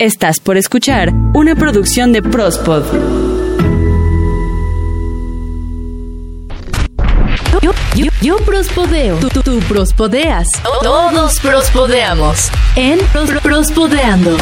Estás por escuchar una producción de Prospod. Yo, yo, yo prospodeo, tú, tú, tú prospodeas, todos prospodeamos en Pros- Prospodeando.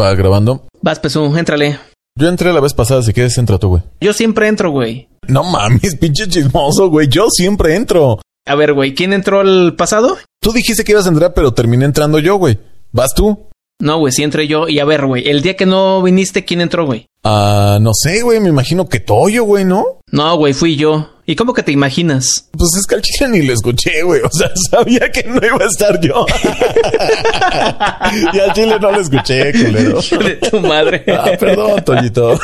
Va grabando. Vas, Pesú, éntrale. Yo entré la vez pasada, si quieres entra tú, güey. Yo siempre entro, güey. No mames, pinche chismoso, güey. Yo siempre entro. A ver, güey, ¿quién entró al pasado? Tú dijiste que ibas a entrar, pero terminé entrando yo, güey. ¿Vas tú? No, güey, sí entré yo. Y a ver, güey, el día que no viniste, ¿quién entró, güey? Ah, no sé, güey. Me imagino que Toyo, güey, ¿no? No, güey, fui yo. ¿Y cómo que te imaginas? Pues es que al chile ni lo escuché, güey. O sea, sabía que no iba a estar yo. y al chile no lo escuché, culero. de tu madre. Ah, perdón, Toyito.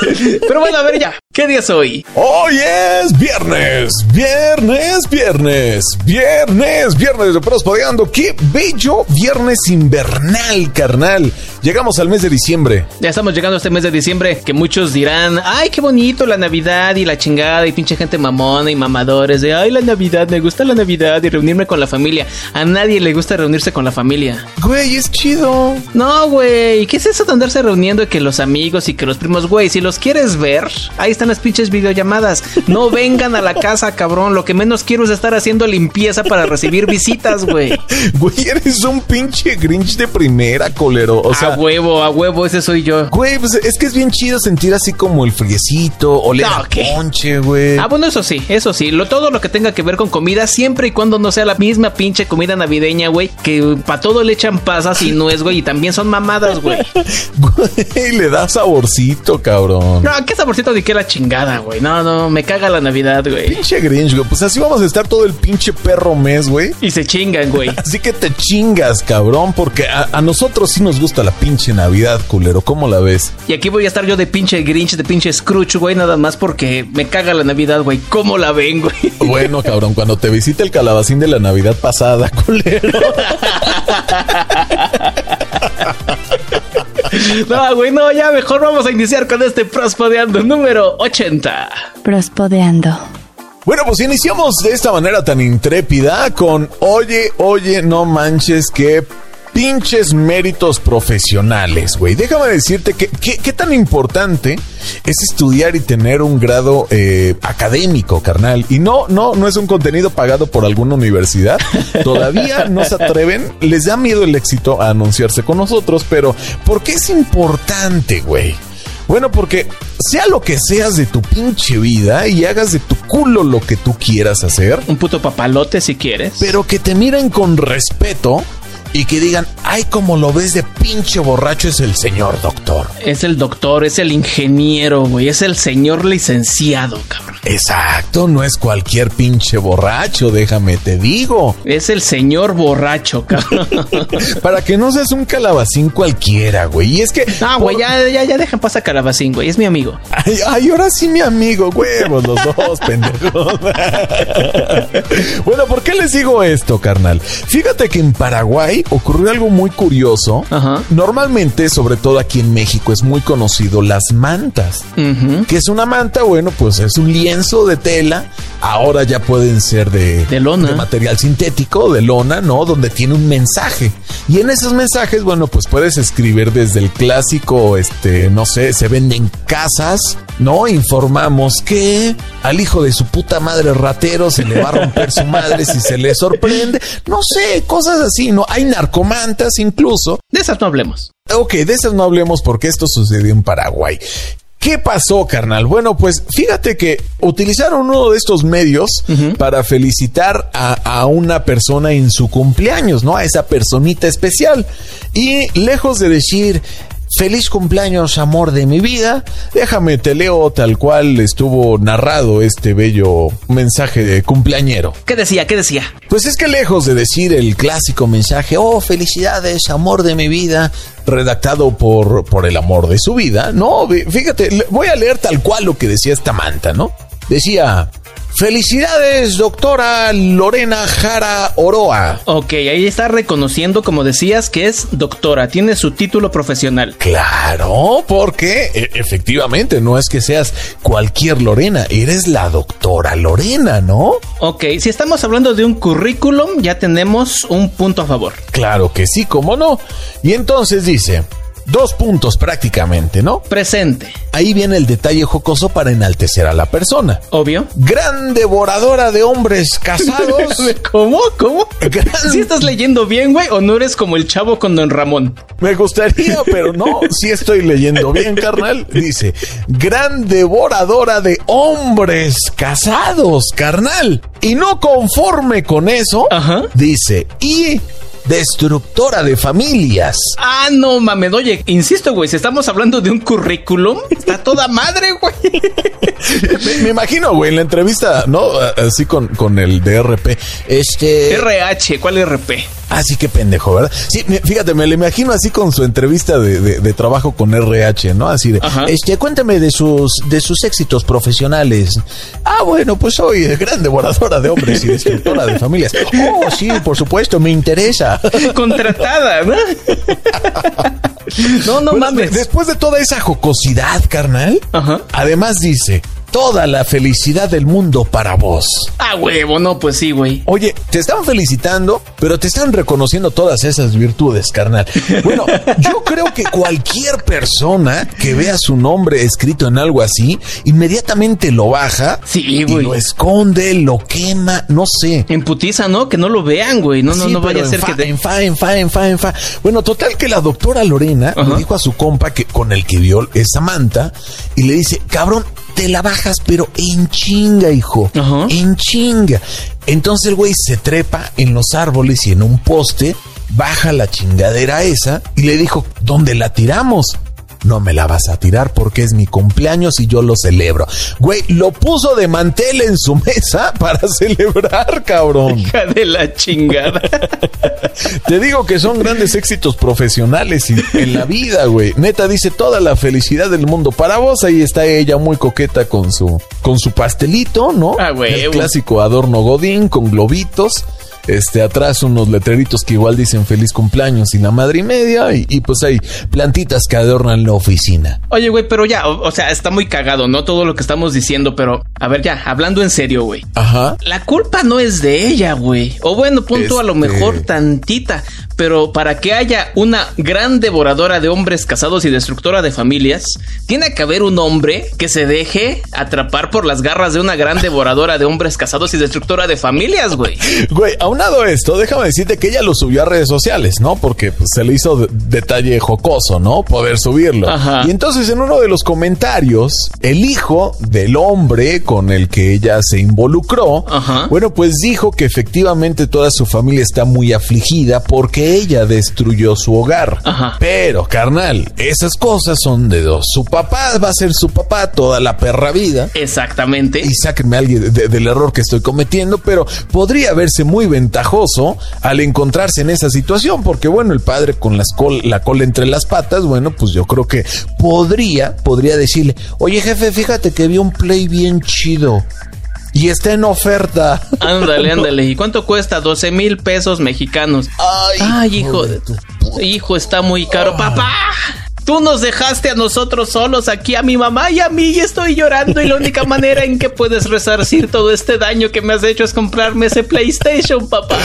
Pero bueno, a ver ya. ¿Qué día es hoy? Hoy es viernes, viernes, viernes, viernes, viernes de Prospodeando. Qué bello viernes invernal, carnal. Llegamos al mes de diciembre. Ya estamos llegando a este mes de diciembre que muchos dirán, ay, qué bonito la Navidad y la chingada y pinche gente mamona y mamadores de, ay, la Navidad, me gusta la Navidad y reunirme con la familia. A nadie le gusta reunirse con la familia. Güey, es chido. No, güey, ¿qué es eso de andarse reuniendo y que los amigos y que los primos, güey? Si los quieres ver, ahí están las pinches videollamadas. No vengan a la casa, cabrón. Lo que menos quiero es estar haciendo limpieza para recibir visitas, güey. Güey, eres un pinche Grinch de primera, colero. O sea, a huevo, a huevo, ese soy yo. güey, pues es que es bien chido sentir así como el friecito, oler No, a ponche, güey. Ah, bueno, eso sí, eso sí. Lo, todo lo que tenga que ver con comida, siempre y cuando no sea la misma pinche comida navideña, güey. Que para todo le echan pasas y nuez, güey. Y también son mamadas, güey. Güey, le da saborcito, cabrón. No, qué saborcito de qué la chingada, güey. No, no, me caga la Navidad, güey. Pinche Grinch, güey. Pues así vamos a estar todo el pinche perro mes, güey. Y se chingan, güey. Así que te chingas, cabrón, porque a, a nosotros sí nos gusta la pinche Navidad, culero. ¿Cómo la ves? Y aquí voy a estar yo de pinche Grinch, de pinche Scrooge, güey, nada más porque me caga la Navidad, güey. ¿Cómo la ven, güey? Bueno, cabrón, cuando te visite el calabacín de la Navidad pasada, culero. No, güey, no, ya mejor vamos a iniciar con este Prospodeando número 80. Prospodeando. Bueno, pues iniciamos de esta manera tan intrépida con Oye, oye, no manches que pinches méritos profesionales, güey. Déjame decirte que qué tan importante es estudiar y tener un grado eh, académico, carnal. Y no, no, no es un contenido pagado por alguna universidad. Todavía no se atreven, les da miedo el éxito a anunciarse con nosotros, pero ¿por qué es importante, güey? Bueno, porque sea lo que seas de tu pinche vida y hagas de tu culo lo que tú quieras hacer, Un puto papalote si quieres. pero que te miren con respeto y que digan, ay, como lo ves de pinche borracho es el señor doctor. Es el doctor, es el ingeniero, güey. Es el señor licenciado, cabrón. Exacto, no es cualquier pinche borracho, déjame te digo. Es el señor borracho, cabrón. Para que no seas un calabacín cualquiera, güey. Y es que... No, güey, por- ya, ya, ya dejan pasar Calabacín, güey. Es mi amigo. Ay, ay, ahora sí mi amigo, huevos, los dos, pendejos. bueno, ¿por qué les digo esto, carnal? Fíjate que en Paraguay ocurrió algo muy curioso. Ajá. Normalmente, sobre todo aquí en México, es muy conocido las mantas. Ujú. ¿Qué es una manta? Bueno, pues es un lienzo de tela. Ahora ya pueden ser de, De lona. de material sintético, de lona, ¿no? Donde tiene un mensaje. Y en esos mensajes, bueno, pues puedes escribir desde el clásico, este, no sé, se venden casas, ¿no? Informamos que al hijo de su puta madre ratero se le va a romper su madre si se le sorprende. No sé, cosas así, ¿no? Hay narcomantas incluso. De esas no hablemos. Ok, de esas no hablemos porque esto sucedió en Paraguay. ¿Qué pasó, carnal? Bueno, pues fíjate que utilizaron uno de estos medios para felicitar a, a una persona en su cumpleaños, ¿no? A esa personita especial. Y lejos de decir, feliz cumpleaños, amor de mi vida, déjame te leo tal cual estuvo narrado este bello mensaje de cumpleañero. ¿Qué decía? ¿Qué decía? Pues es que lejos de decir el clásico mensaje, oh, felicidades, amor de mi vida, redactado por, por el amor de su vida, no, fíjate, voy a leer tal cual lo que decía esta manta, ¿no? Decía, Felicidades, doctora Lorena Jara Oroa. Ok, ahí está reconociendo, como decías, que es doctora, tiene su título profesional. Claro, porque e, efectivamente no es que seas cualquier Lorena, eres la doctora Lorena, ¿no? Ok, si estamos hablando de un currículum, ya tenemos un punto a favor. Claro que sí, cómo no. Y entonces dice, Dos puntos prácticamente, ¿no? Presente. Ahí viene el detalle jocoso para enaltecer a la persona. Obvio. Gran devoradora de hombres casados. ¿Cómo? ¿Cómo? ¿Si estás leyendo bien, güey, o no eres como el chavo con Don Ramón? Me gustaría, pero no, si estoy leyendo bien, carnal. Dice, gran devoradora de hombres casados, carnal. Y no conforme con eso, Ajá. dice, y destructora de familias. Ah, no mames, oye, insisto, güey, si estamos hablando de un currículum, está toda madre, güey. Me, me, imagino, güey, en la entrevista, ¿no? Así con, con el DRP. Este. RH, ¿cuál RP? Así que pendejo, ¿verdad? Sí, fíjate, me lo imagino así con su entrevista de, de, de trabajo con RH, ¿no? Así de, Ajá. este, cuéntame de sus, de sus éxitos profesionales. Ah, bueno, pues soy gran devoradora de hombres y destructora de familias. Oh, sí, por supuesto, me interesa. Contratada, ¿no? no, no Bueno, mames. Después de toda esa jocosidad, carnal, Ajá. además dice, toda la felicidad del mundo para vos. Ah, huevo, no, pues sí, güey. Oye, te están felicitando, pero te están reconociendo todas esas virtudes, carnal. Bueno, yo creo que cualquier persona que vea su nombre escrito en algo así, inmediatamente lo baja Sí, güey. lo esconde, lo quema, no sé. En putiza, ¿no? Que no lo vean, güey. No, no, Sí, no vaya a ser que... en fa, en fa, en fa, en fa. Bueno, total que la doctora Lorena Ajá. le dijo a su compa que con el que vio es Samantha y le dice, cabrón, te la bajas, pero en chinga, hijo. Ajá. En chinga. Entonces el güey se trepa en los árboles y en un poste, baja la chingadera esa y le dijo, ¿dónde la tiramos? No me la vas a tirar porque es mi cumpleaños y yo lo celebro. Güey, lo puso de mantel en su mesa para celebrar, cabrón. Hija de la chingada. Te digo que son grandes éxitos profesionales y en la vida, güey. Neta dice toda la felicidad del mundo para vos. Ahí está ella muy coqueta con su con su pastelito, ¿no? Ah, güey. El clásico adorno godín con globitos. Este, atrás unos letreritos que igual dicen feliz cumpleaños y la madre y media. Y, y pues hay plantitas que adornan la oficina. Oye, güey, pero ya, o, o sea, está muy cagado, ¿no? Todo lo que estamos diciendo, pero... A ver, ya, hablando en serio, güey. Ajá. La culpa no es de ella, güey. O bueno, punto a lo Este- mejor tantita. Pero para que haya una gran devoradora de hombres casados y destructora de familias, tiene que haber un hombre que se deje atrapar por las garras de una gran devoradora de hombres casados y destructora de familias, güey. Güey, aunado a esto, déjame decirte que ella lo subió a redes sociales, ¿no? Porque pues, se le hizo de- detalle jocoso, ¿no? Poder subirlo. Ajá. Y entonces en uno de los comentarios, el hijo del hombre con el que ella se involucró, Ajá. bueno, pues dijo que efectivamente toda su familia está muy afligida porque ella destruyó su hogar. Ajá. Pero, carnal, esas cosas son de dos. Su papá va a ser su papá toda la perra vida Exactamente. y sáquenme a alguien de- del error que estoy cometiendo, pero podría verse muy ventajoso al encontrarse en esa situación, porque bueno, el padre con las col- la cola entre las patas, bueno, pues yo creo que podría, podría decirle, oye jefe, fíjate que vi un play bien chido y está en oferta. Ándale, ándale. ¿Y cuánto cuesta? 12 mil pesos mexicanos. Ay, Ay, hijo de tu... Hijo, está muy caro. ¡Papá! Tú nos dejaste a nosotros solos aquí, a mi mamá y a mí, y estoy llorando. Y la única manera en que puedes resarcir todo este daño que me has hecho es comprarme ese PlayStation, papá.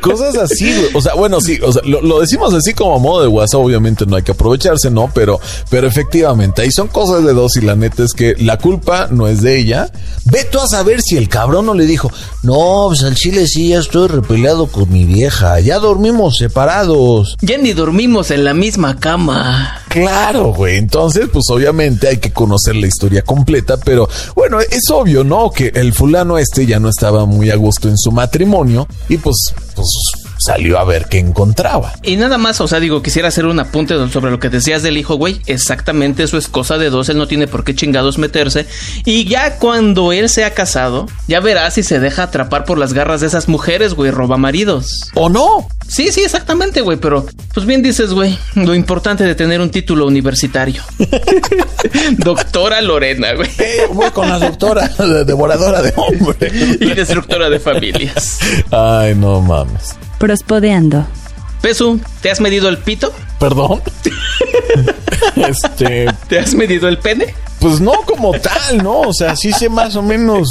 Cosas así, güey. O sea, bueno, sí, o sea, lo, lo decimos así como a modo de WhatsApp, obviamente no hay que aprovecharse, ¿no? Pero, pero efectivamente, ahí son cosas de dos y la neta es que la culpa no es de ella. Ve tú a saber si el cabrón no le dijo, no, pues al chile sí, ya estoy repeleado con mi vieja, ya dormimos separados. Ya ni dormimos en la misma cama. Claro, güey. Entonces, pues obviamente hay que conocer la historia completa, pero bueno, es obvio, ¿no? Que el fulano este ya no estaba muy a gusto en su matrimonio y pues, pues salió a ver qué encontraba. Y nada más, o sea, digo, quisiera hacer un apunte sobre lo que decías del hijo, güey. Exactamente, eso es cosa de dos, él no tiene por qué chingados meterse. Y ya cuando él se ha casado, ya verás si se deja atrapar por las garras de esas mujeres, güey, roba maridos. ¿O no? Sí, sí, exactamente, güey, pero pues bien dices, güey, lo importante de tener un título universitario. doctora Lorena, güey. Eh, voy con la doctora, devoradora de hombres. y destructora de familias. Ay, no mames. Prospodeando. Pesu, ¿te has medido el pito? ¿Perdón? este. ¿Te has medido el pene? Pues no como tal, ¿no? O sea, sí sé más o menos.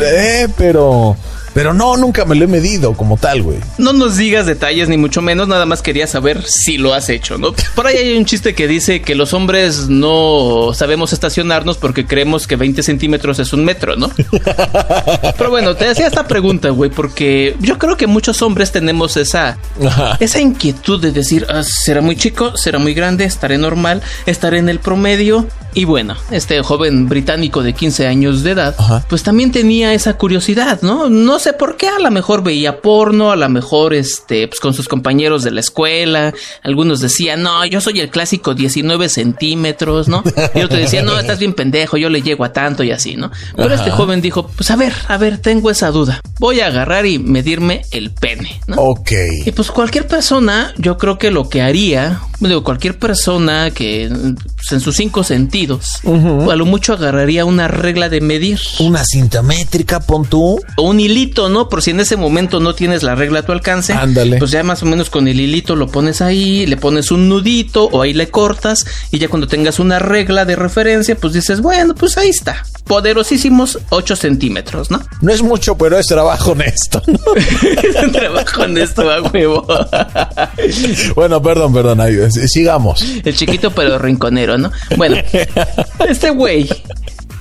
Eh, pero. Pero no, nunca me lo he medido como tal, güey. No nos digas detalles ni mucho menos, nada más quería saber si lo has hecho, ¿no? Por ahí hay un chiste que dice que los hombres no sabemos estacionarnos porque creemos que 20 centímetros es un metro, ¿no? Pero bueno, te hacía esta pregunta, güey, porque yo creo que muchos hombres tenemos esa, esa inquietud de decir, ah, será muy chico, será muy grande, estaré normal, estaré en el promedio. Y bueno, este joven británico de 15 años de edad, pues también tenía esa curiosidad, ¿no? No sé por qué, a lo mejor veía porno, a lo mejor este, pues con sus compañeros de la escuela, algunos decían, no, yo soy el clásico 19 centímetros, ¿no? Y otro decía, no, estás bien pendejo, yo le llego a tanto y así, ¿no? Pero este joven dijo, pues a ver, a ver, tengo esa duda, voy a agarrar y medirme el pene, ¿no? Ok. Y pues cualquier persona, yo creo que lo que haría, digo, cualquier persona que pues, en sus cinco sentidos, a lo mucho agarraría una regla de medir. Una cinta métrica, pon tú. O un hilito ¿no? Por si en ese momento no tienes la regla a tu alcance. Ándale. Pues ya más o menos con el hilito lo pones ahí, le pones un nudito o ahí le cortas y ya cuando tengas una regla de referencia, pues dices, bueno, pues ahí está. Poderosísimos 8 centímetros, ¿no? No es mucho, pero es trabajo honesto. ¿no? es trabajo honesto, a huevo. bueno, perdón, perdón, ahí, sigamos. El chiquito pero rinconero, ¿no? Bueno, este güey,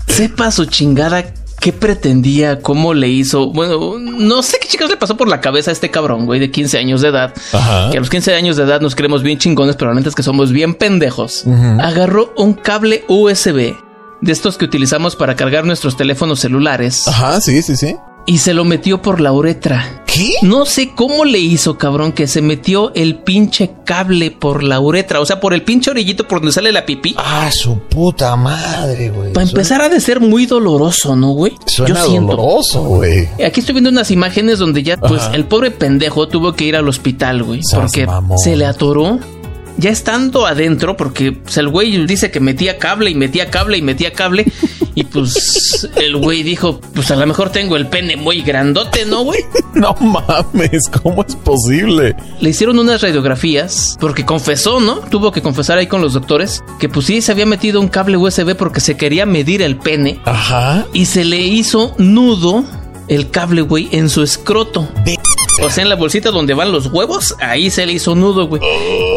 sepa su chingada qué pretendía, cómo le hizo. Bueno, no sé qué chicos le pasó por la cabeza a este cabrón, güey, de 15 años de edad. Que a los 15 años de edad nos creemos bien chingones, pero realmente es que somos bien pendejos. Agarró un cable USB de estos que utilizamos para cargar nuestros teléfonos celulares. Ajá, sí, sí, sí y se lo metió por la uretra. ¿Qué? No sé cómo le hizo, cabrón, que se metió el pinche cable por la uretra, o sea, por el pinche orillito por donde sale la pipí. Ah, su puta madre, güey. Para empezar ha de ser muy doloroso, ¿no, güey? Suena doloroso, güey. Aquí estoy viendo unas imágenes donde ya, pues, el pobre pendejo tuvo que ir al hospital, güey, porque se le atoró ya estando adentro, porque pues, el güey dice que metía cable y metía cable y metía cable, y pues el güey dijo, pues a lo mejor tengo el pene muy grandote, ¿no, güey? No mames, ¿cómo es posible? Le hicieron unas radiografías, porque confesó, ¿no? Tuvo que confesar ahí con los doctores, que pues sí, se había metido un cable USB porque se quería medir el pene. Ajá. Y se le hizo nudo el cable, güey, en su escroto. O sea, en la bolsita donde van los huevos, ahí se le hizo nudo, güey.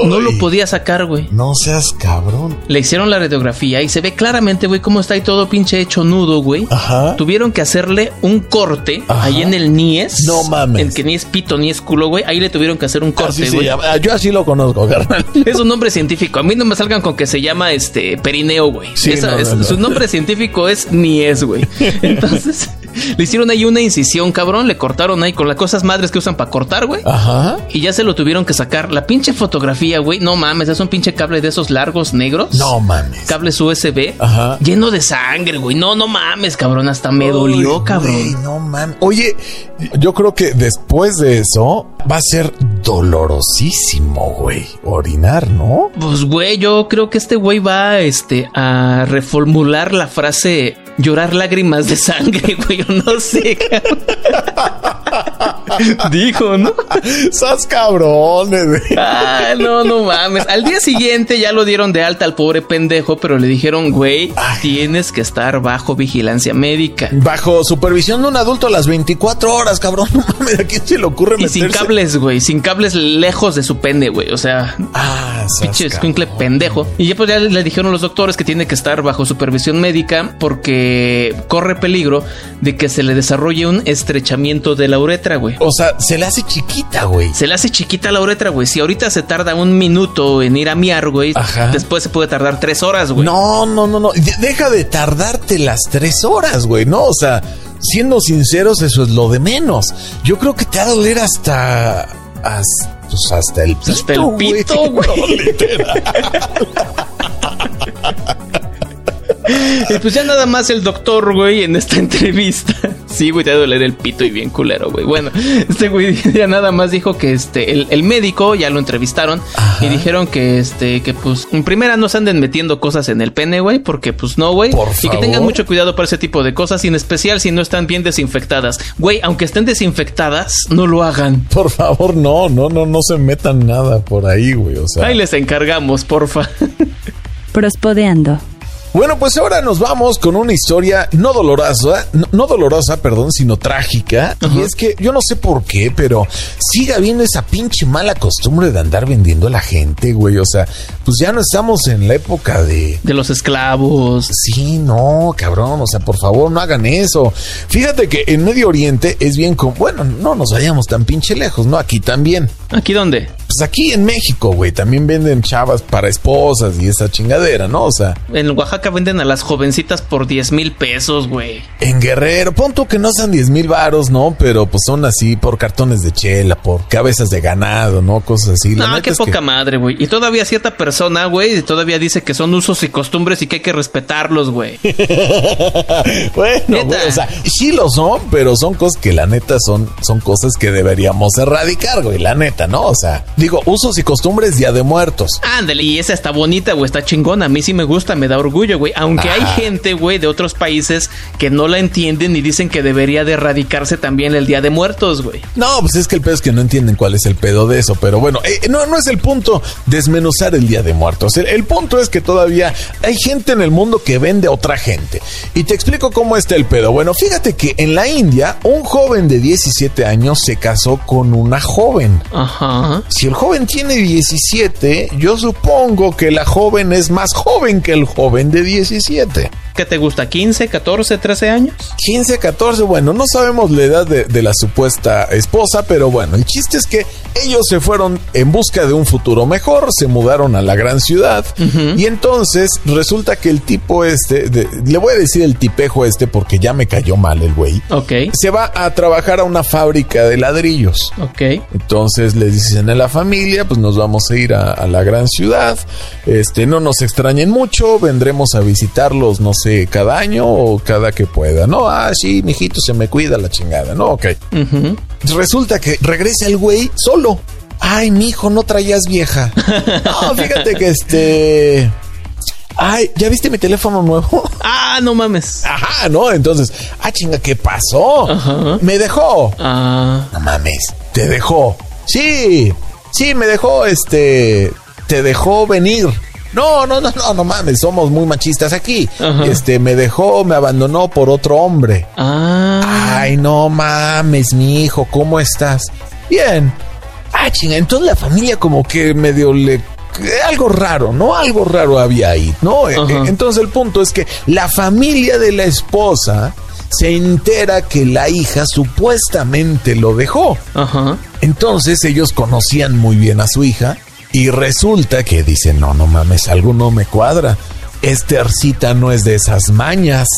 No lo podía sacar, güey. No seas cabrón. Le hicieron la radiografía y se ve claramente, güey, cómo está ahí todo pinche hecho nudo, güey. Ajá. Tuvieron que hacerle un corte ahí en el nies. No mames. En que ni es pito ni es culo, güey. Ahí le tuvieron que hacer un corte, güey. yo así lo conozco, carnal. Es un nombre científico. A mí no me salgan con que se llama este perineo, güey. Sí, Su nombre científico es nies, güey. Entonces, le hicieron ahí una incisión, cabrón. Le cortaron ahí con las cosas madres que usan para cortar, güey. Ajá. Y ya se lo tuvieron que sacar. La pinche fotografía, güey. No mames, es un pinche cable de esos largos negros. No mames. Cables USB. Ajá. Lleno de sangre, güey. No, no mames, cabrón. Hasta me dolió, cabrón. no mames. Oye, yo creo que después de eso va a ser dolorosísimo, güey. Orinar, ¿no? Pues, güey, yo creo que este güey va este, a reformular la frase llorar lágrimas de sangre, güey, no sé. Dijo, ¿no? Sas cabrones, güey. Ah, no, no mames. Al día siguiente ya lo dieron de alta al pobre pendejo, pero le dijeron, güey, tienes que estar bajo vigilancia médica. Bajo supervisión de un adulto a las 24 horas, cabrón. No mames, ¿a quién se le ocurre meterse? Y sin cables, güey, sin cables lejos de su pende, güey. O sea, ah, pinche escuincle pendejo. Y ya pues ya le dijeron los doctores que tiene que estar bajo supervisión médica porque corre peligro de que se le desarrolle un estrechamiento de la uretra, güey. O sea, se le hace chiquita, güey. Se le hace chiquita la uretra, güey. Si ahorita se tarda un minuto en ir a miar, güey, después se puede tardar tres horas, güey. No, no, no, no. Deja de tardarte las tres horas, güey. No, o sea, siendo sinceros, eso es lo de menos. Yo creo que te va a doler hasta hasta, pues hasta el pito. Hasta el pito, güey. Literal. Y pues ya nada más el doctor, güey, en esta entrevista. Sí, güey, te va a doler el pito y bien culero, güey. Bueno, este güey ya nada más dijo que este, el, el médico ya lo entrevistaron y dijeron que este, que pues, en primera no se anden metiendo cosas en el pene, güey, porque pues no, güey. Por Y que favor. tengan mucho cuidado para ese tipo de cosas, y en especial si no están bien desinfectadas. Güey, aunque estén desinfectadas, no lo hagan. Por favor, no, no, no, no se metan nada por ahí, güey. O sea. Ahí les encargamos, porfa. Prospodeando. Bueno, pues ahora nos vamos con una historia no dolorosa, no, no dolorosa, perdón, sino trágica. Y es que yo no sé por qué, pero sigue habiendo esa pinche mala costumbre de andar vendiendo a la gente, güey. O sea, pues ya no estamos en la época de... De los esclavos. Sí, no, cabrón, o sea, por favor, no hagan eso. Fíjate que en Medio Oriente es bien como, bueno, no nos vayamos tan pinche lejos, ¿no? Aquí también. ¿Aquí dónde? Pues aquí en México, güey, también venden chavas para esposas y esa chingadera, ¿no? O sea, En Oaxaca venden a las jovencitas por 10 mil pesos, güey. En Guerrero, pon tú que no sean 10 mil varos, ¿no? Pero pues son así por cartones de chela, por cabezas de ganado, ¿no? Cosas así. La No, qué que- poca madre, güey. Y todavía cierta persona, güey, todavía dice que son usos y costumbres y que hay que respetarlos, güey. bueno, güey, o sea, sí lo son, pero son cosas que la neta son, son cosas que deberíamos erradicar, güey, la neta, ¿no? O sea, digo, usos y costumbres día de muertos. Ándale, y esa está bonita, güey, está chingona. A mí sí me gusta, me da orgullo, güey. Aunque hay Ah. gente, güey, de otros países que no la entienden y dicen que debería de erradicarse también el Día de Muertos, güey. No, pues es que el pedo es que no entienden cuál es el pedo de eso, pero bueno, eh, no, no es el punto desmenuzar el Día de Muertos. El, el punto es que todavía hay gente en el mundo que vende a otra gente. Y te explico cómo está el pedo. Bueno, fíjate que en la India, un joven de 17 años se casó con una joven. Ajá. Si el joven tiene 17, yo supongo que la joven es más joven que el joven de 17. ¿Qué te gusta? ¿15, 14, 13 años? 15, 14, bueno, no sabemos la edad de, de la supuesta esposa, pero bueno, el chiste es que ellos se fueron en busca de un futuro mejor, se mudaron a la gran ciudad y entonces resulta que el tipo este, de- le voy a decir el tipejo este porque ya me cayó mal el güey, Ok, se va a trabajar a una fábrica de ladrillos. ok. Entonces les dicen a la familia, pues nos vamos a ir a, a la gran ciudad. Este, no nos extrañen mucho, vendremos a visitarlos, no sé, cada año o cada que pueda. No, ah, sí, mijito, se me cuida la chingada, ¿no? Ok. Resulta que regresa el güey solo. Ay, mijo, no traías vieja. No, fíjate que este. Ay, ¿ya viste mi teléfono nuevo? Ah, no mames. Ajá, ¿no? Entonces, ah, chinga, ¿qué pasó? Ajá. Me dejó. Ah, No mames, te dejó. Sí, sí, me dejó, este, te dejó venir. No, no, no, no, no mames, somos muy machistas aquí. Ajá. Este, me dejó, me abandonó por otro hombre. ah. Ay, no mames, mi hijo, ¿cómo estás? Bien. Ah, chinga, entonces la familia como que medio le... Algo raro, ¿no? Algo raro había ahí, ¿no? Ajá. Entonces el punto es que la familia de la esposa se entera que la hija supuestamente lo dejó. Ajá. Entonces ellos conocían muy bien a su hija y resulta que dicen, no, no mames, algo no me cuadra. Estercita no es de esas mañas.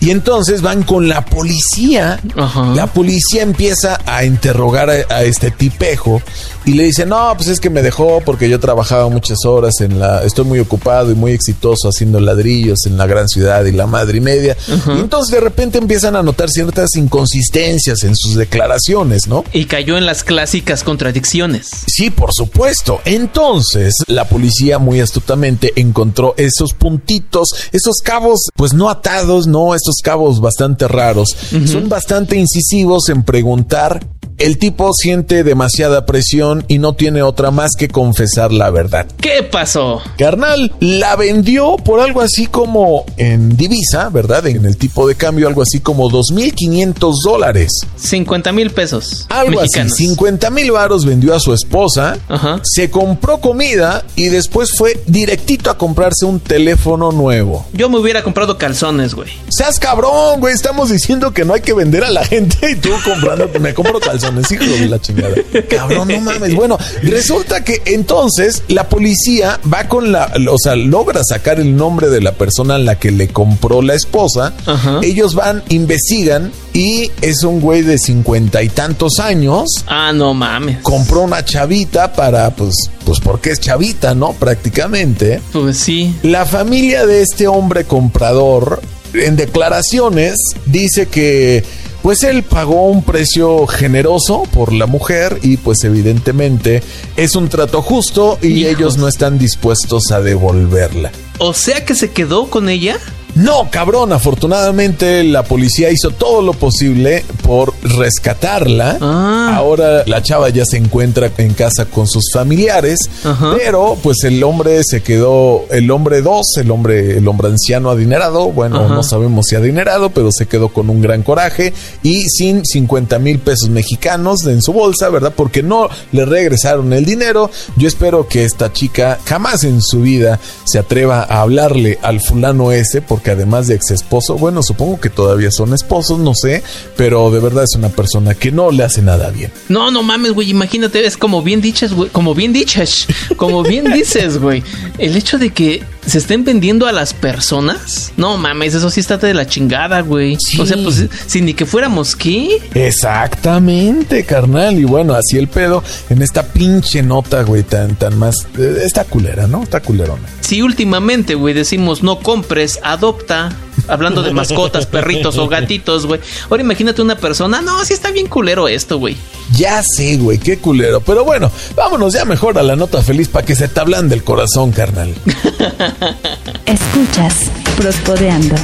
Y entonces van con la policía. Ajá. La policía empieza a interrogar a, a este tipejo y le dice, no, pues es que me dejó porque yo trabajaba muchas horas en la... Estoy muy ocupado y muy exitoso haciendo ladrillos en la gran ciudad y la madre y media. Y entonces de repente empiezan a notar ciertas inconsistencias en sus declaraciones, ¿no? Y cayó en las clásicas contradicciones. Sí, por supuesto. Entonces, la policía muy astutamente encontró esos puntitos, esos cabos, pues no atados, no, estos cabos bastante raros. Son bastante incisivos en preguntar. El tipo siente demasiada presión y no tiene otra más que confesar la verdad. ¿Qué pasó? Carnal, la vendió por algo así como en divisa, ¿verdad? En el tipo de cambio, algo así como 2.500 dólares. 50 mil pesos. Algo mexicanos. así, 50 mil varos vendió a su esposa, Ajá. se compró comida y después fue directito a comprarse un teléfono nuevo. Yo me hubiera comprado calzones, güey. Seas cabrón, güey, estamos diciendo que no hay que vender a la gente y tú comprando, me compro calzones. hijo de la chingada. Cabrón, no mames. Bueno, resulta que entonces la policía va con la, o sea, logra sacar el nombre de la persona a la que le compró la esposa. Ajá. Ellos van, investigan y es un güey de cincuenta y tantos años. Ah, no mames. Compró una chavita para, pues, pues porque es chavita, ¿no? Prácticamente. Pues sí. La familia de este hombre comprador, en declaraciones, dice que pues él pagó un precio generoso por la mujer y pues evidentemente es un trato justo y Hijos. ellos no están dispuestos a devolverla. O sea que se quedó con ella. No, cabrón, afortunadamente la policía hizo todo lo posible por rescatarla. Ah. Ahora la chava ya se encuentra en casa con sus familiares, Ajá. pero pues el hombre se quedó, el hombre 2, el hombre, el hombre anciano adinerado, bueno, Ajá. no sabemos si adinerado, pero se quedó con un gran coraje y sin 50 mil pesos mexicanos en su bolsa, ¿verdad? Porque no le regresaron el dinero. Yo espero que esta chica jamás en su vida se atreva a hablarle al fulano ese, porque además de ex esposo, bueno, supongo que todavía son esposos, no sé, pero de verdad es una persona que no le hace nada bien. No, no mames, güey. Imagínate, es como bien dichas, güey. Como bien dichas. Como bien dices, güey. El hecho de que se estén vendiendo a las personas. No mames, eso sí está de la chingada, güey. Sí. O sea, pues, si ni que fuéramos qué. Exactamente, carnal. Y bueno, así el pedo en esta pinche nota, güey, tan, tan más. eh, Está culera, ¿no? Está culerona. Si últimamente, güey, decimos no compres, adopta. Hablando de mascotas, perritos o gatitos, güey. Ahora imagínate una persona. No, sí está bien culero esto, güey. Ya sé, güey, qué culero. Pero bueno, vámonos ya mejor a la nota feliz para que se te hablan del corazón, carnal. Escuchas Prospodeando.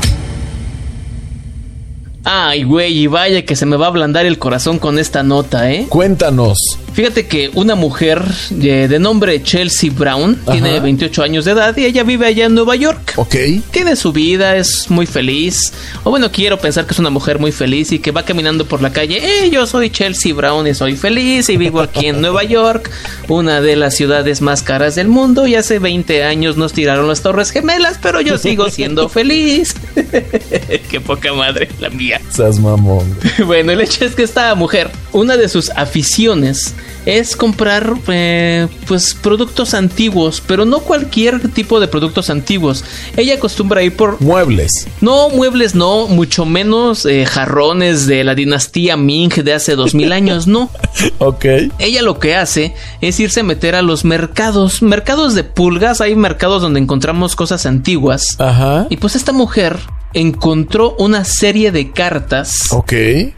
Ay, güey, y vaya que se me va a ablandar el corazón con esta nota, ¿eh? Cuéntanos. Fíjate que una mujer eh, de nombre Chelsea Brown Ajá. tiene 28 años de edad y ella vive allá en Nueva York. Ok. Tiene su vida, es muy feliz. O bueno, quiero pensar que es una mujer muy feliz y que va caminando por la calle. Eh, yo soy Chelsea Brown y soy feliz y vivo aquí en Nueva York, una de las ciudades más caras del mundo. Y hace 20 años nos tiraron las Torres Gemelas, pero yo sigo siendo feliz. Qué poca madre, la mía. Sas mamón. Bueno, el hecho es que esta mujer, una de sus aficiones es comprar eh, pues productos antiguos, pero no cualquier tipo de productos antiguos. Ella acostumbra ir por Muebles. no muebles, no, mucho menos eh, jarrones de la dinastía Ming de hace dos mil años, no. Ok. Ella lo que hace es irse a meter a los mercados, mercados de pulgas, hay mercados donde encontramos cosas antiguas. Ajá. Y pues esta mujer encontró una serie de cartas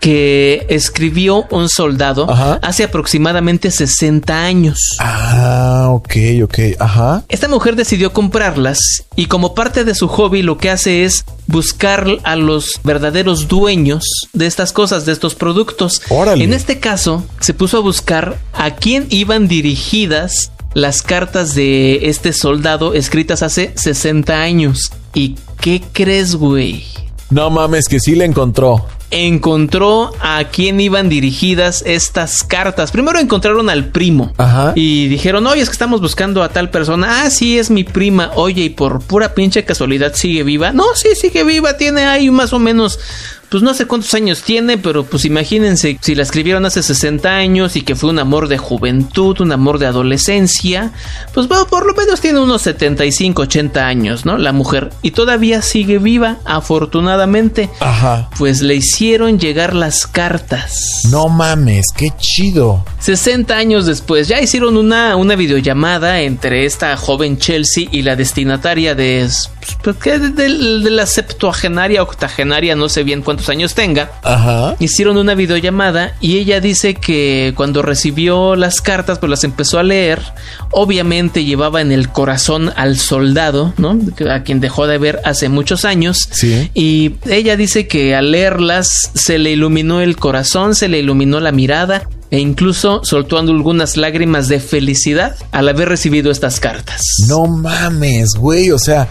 que escribió un soldado Ajá. hace aproximadamente 60 años. Ah, ok, ok. Ajá. Esta mujer decidió comprarlas y como parte de su hobby lo que hace es buscar a los verdaderos dueños de estas cosas, de estos productos. Órale. En este caso, se puso a buscar a quién iban dirigidas las cartas de este soldado escritas hace 60 años. ¿Y qué crees, güey? No mames, que sí le encontró. encontró a quién iban dirigidas estas cartas. Primero encontraron al primo. Ajá. Y dijeron, oye, es que estamos buscando a tal persona. Ah, sí, es mi prima. Oye, y por pura pinche casualidad sigue viva. No, sí, sigue viva. Tiene ahí más o menos... Pues no sé cuántos años tiene, pero pues imagínense si la escribieron hace 60 años y que fue un amor de juventud, un amor de adolescencia, pues bueno, por lo menos tiene unos 75, 80 años, ¿no? La mujer. Y todavía sigue viva, afortunadamente Ajá. pues le hicieron llegar las cartas. No mames, qué chido. 60 años después, ya hicieron una, una videollamada entre esta joven Chelsea y la destinataria de, pues, ¿qué? de, de- de la septuagenaria, octogenaria, no sé bien cuántos años tenga. Ajá. Hicieron una videollamada y ella dice que cuando recibió las cartas, pues las empezó a leer. Obviamente llevaba en el corazón al soldado, ¿no? A quien dejó de ver hace muchos años. Sí. Y ella dice que al leerlas se le iluminó el corazón, se le iluminó la mirada e incluso soltó algunas lágrimas de felicidad al haber recibido estas cartas. No mames, güey. O sea,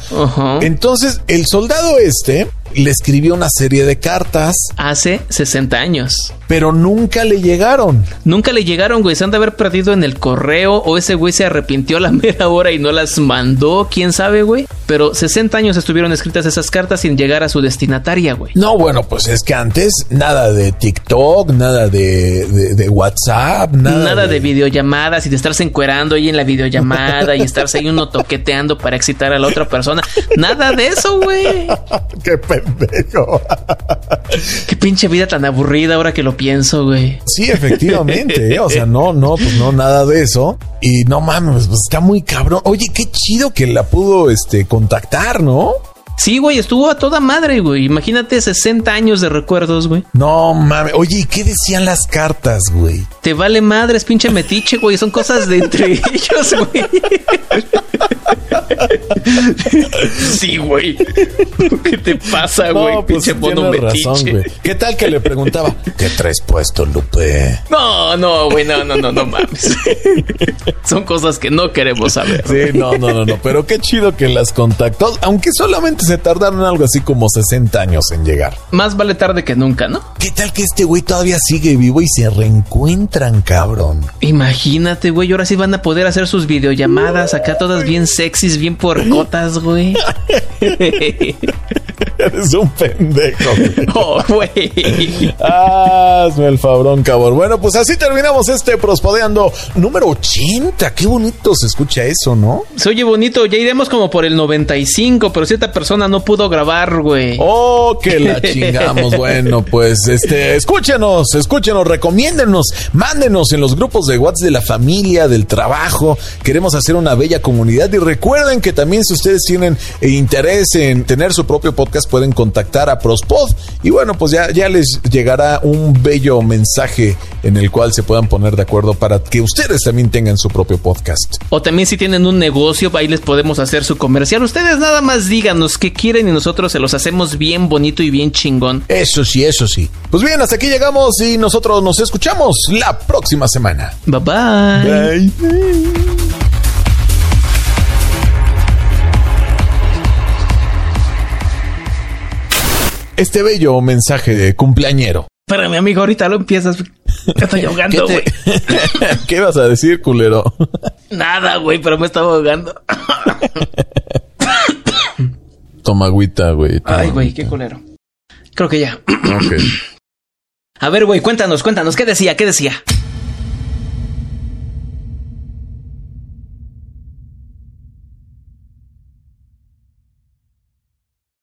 entonces el soldado este le escribió una serie de cartas, Hace 60 años. pero nunca le llegaron. Nunca le llegaron, güey. Se han de haber perdido en el correo o ese güey se arrepintió a la mera hora y no las mandó. ¿Quién sabe, güey? Pero 60 años estuvieron escritas esas cartas sin llegar a su destinataria, güey. No, bueno, pues es que antes nada de TikTok, nada de, de- de WhatsApp, nada, Nada de videollamadas y de estarse encuerando ahí en la videollamada y estarse ahí uno toqueteando para excitar a la otra persona. Nada de eso, güey. ¡Qué pendejo! Qué pinche vida tan aburrida ahora que lo pienso, güey. Sí, efectivamente, ¿eh? o sea, no, no, pues no, nada de eso. Y no mames, pues está muy cabrón. Oye, qué chido que la pudo, este, contactar, ¿no? Sí, güey, estuvo a toda madre, güey. Imagínate 60 años de recuerdos, güey. No mames. Oye, ¿y qué decían las cartas, güey? Te vale madres, pinche metiche, güey. Son cosas de entre ellos, güey. Sí, güey. ¿Qué te pasa, güey? No, pues pinche mono razón, güey. ¿Qué tal que le preguntaba? ¿Qué traes puesto, Lupe? no, no, güey, no, no, no, no mames. Son cosas que no queremos saber. Sí, no, no, no, no. Pero qué chido que las contactó. Aunque solamente se tardaron algo así como 60 años en llegar. Más vale tarde que nunca, ¿no? ¿Qué tal que este güey todavía sigue vivo y se reencuentran, cabrón? Imagínate, güey, ahora sí van a poder hacer sus videollamadas acá todas bien sexys, bien puercotas, güey. Eres un pendejo. güey. Oh, güey. Hazme el fabrón, cabrón. Bueno, pues así terminamos este Prospodeando número 80. Qué bonito se escucha eso, ¿no? Se oye bonito, ya iremos como por el 95, pero cierta persona no pudo grabar, güey. Oh, que la chingamos. Bueno, pues este, escúchenos, escúchenos, recomiéndenos, mándenos en los grupos de WhatsApp de la familia, del trabajo. Queremos hacer una bella comunidad y recuerden que también si ustedes tienen interés en tener su propio podcast pueden contactar a Prospod y bueno, pues ya ya les llegará un bello mensaje en el cual se puedan poner de acuerdo para que ustedes también tengan su propio podcast. O también si tienen un negocio, ahí les podemos hacer su comercial. Ustedes nada más díganos qué quieren y nosotros se los hacemos bien bonito y bien chingón. Eso sí, eso sí. Pues bien, hasta aquí llegamos y nosotros nos escuchamos la próxima semana. Bye bye. Bye. Este bello mensaje de cumpleañero. Espérame, amigo, ahorita lo empiezas. Me estoy ahogando, ¿Qué, güey. te- ¿Qué vas a decir, culero? Nada, güey, pero me estaba ahogando. Toma agüita, güey. Ay, güey, qué culero. Creo que ya. Ok. A ver, güey, cuéntanos, cuéntanos, ¿qué decía? ¿Qué decía?